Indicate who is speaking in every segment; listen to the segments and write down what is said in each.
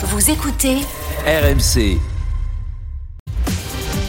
Speaker 1: Vous écoutez
Speaker 2: RMC.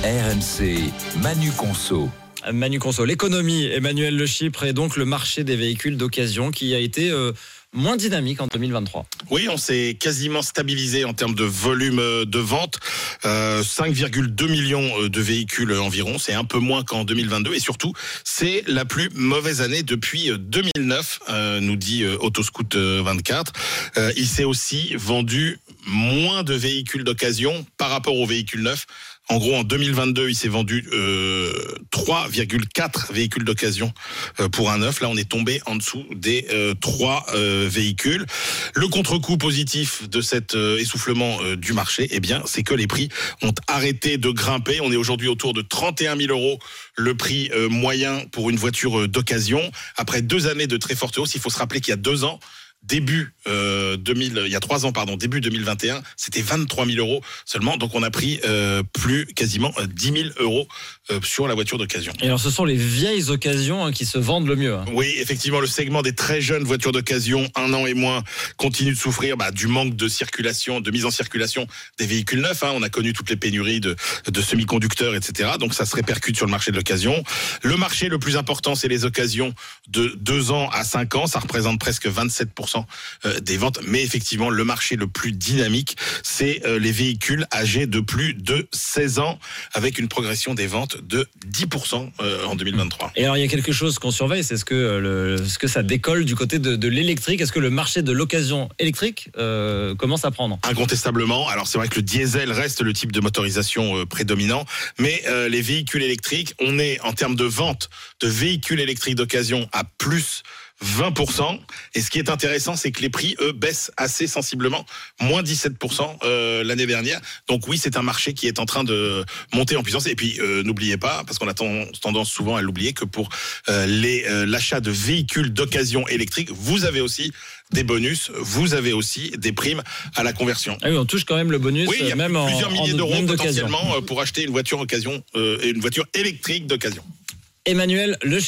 Speaker 2: RMC, Manu Conso.
Speaker 3: Manu Conso, l'économie, Emmanuel Le Chypre et donc le marché des véhicules d'occasion qui a été euh, moins dynamique en 2023.
Speaker 4: Oui, on s'est quasiment stabilisé en termes de volume euh, de vente. Euh, 5,2 millions euh, de véhicules environ. C'est un peu moins qu'en 2022. Et surtout, c'est la plus mauvaise année depuis 2009, euh, nous dit Autoscout 24. Euh, il s'est aussi vendu moins de véhicules d'occasion par rapport aux véhicules neufs. En gros, en 2022, il s'est vendu euh, 3,4 véhicules d'occasion euh, pour un neuf. Là, on est tombé en dessous des euh, 3 euh, véhicules. Le contre-coup positif de cet euh, essoufflement du marché, eh bien, c'est que les prix ont arrêté de grimper. On est aujourd'hui autour de 31 000 euros le prix moyen pour une voiture d'occasion. Après deux années de très forte hausse, il faut se rappeler qu'il y a deux ans, début euh, 2000, il y a trois ans pardon, début 2021, c'était 23 000 euros seulement. Donc on a pris euh, plus quasiment euh, 10 000 euros euh, sur la voiture d'occasion.
Speaker 3: Et alors ce sont les vieilles occasions hein, qui se vendent le mieux. hein.
Speaker 4: Oui, effectivement, le segment des très jeunes voitures d'occasion, un an et moins, continue de souffrir bah, du manque de circulation, de mise en circulation des véhicules neufs. hein. On a connu toutes les pénuries de, de semi-conducteurs, etc. Donc ça se répercute sur le marché de l'occasion. Le marché le plus important, c'est les occasions de 2 ans à 5 ans. Ça représente presque 27% euh, des ventes. Mais effectivement, le marché le plus dynamique, c'est euh, les véhicules âgés de plus de 16 ans, avec une progression des ventes de 10% euh, en 2023.
Speaker 3: Et alors il y a quelque chose qu'on surveille, c'est ce que, le, ce que ça décolle du côté de, de l'électrique. Est-ce que le marché de l'occasion électrique euh, commence à prendre?
Speaker 4: Incontestablement. Alors c'est vrai que le diesel reste le type de motorisation prédominant, mais euh, les véhicules électriques, on est en termes de vente de véhicules électriques d'occasion à plus 20%. Et ce qui est intéressant, c'est que les prix, eux, baissent assez sensiblement, moins 17% euh, l'année dernière. Donc oui, c'est un marché qui est en train de monter en puissance. Et puis euh, n'oubliez pas, parce qu'on a ten- tendance souvent à l'oublier, que pour euh, l'achat de véhicules d'occasion électriques, vous avez aussi des bonus, vous avez aussi des primes à la conversion.
Speaker 3: Ah oui, on touche quand même le bonus,
Speaker 4: Oui, il y a
Speaker 3: en,
Speaker 4: plusieurs milliers d'euros potentiellement pour acheter une voiture occasion, une voiture électrique d'occasion.
Speaker 3: Emmanuel Le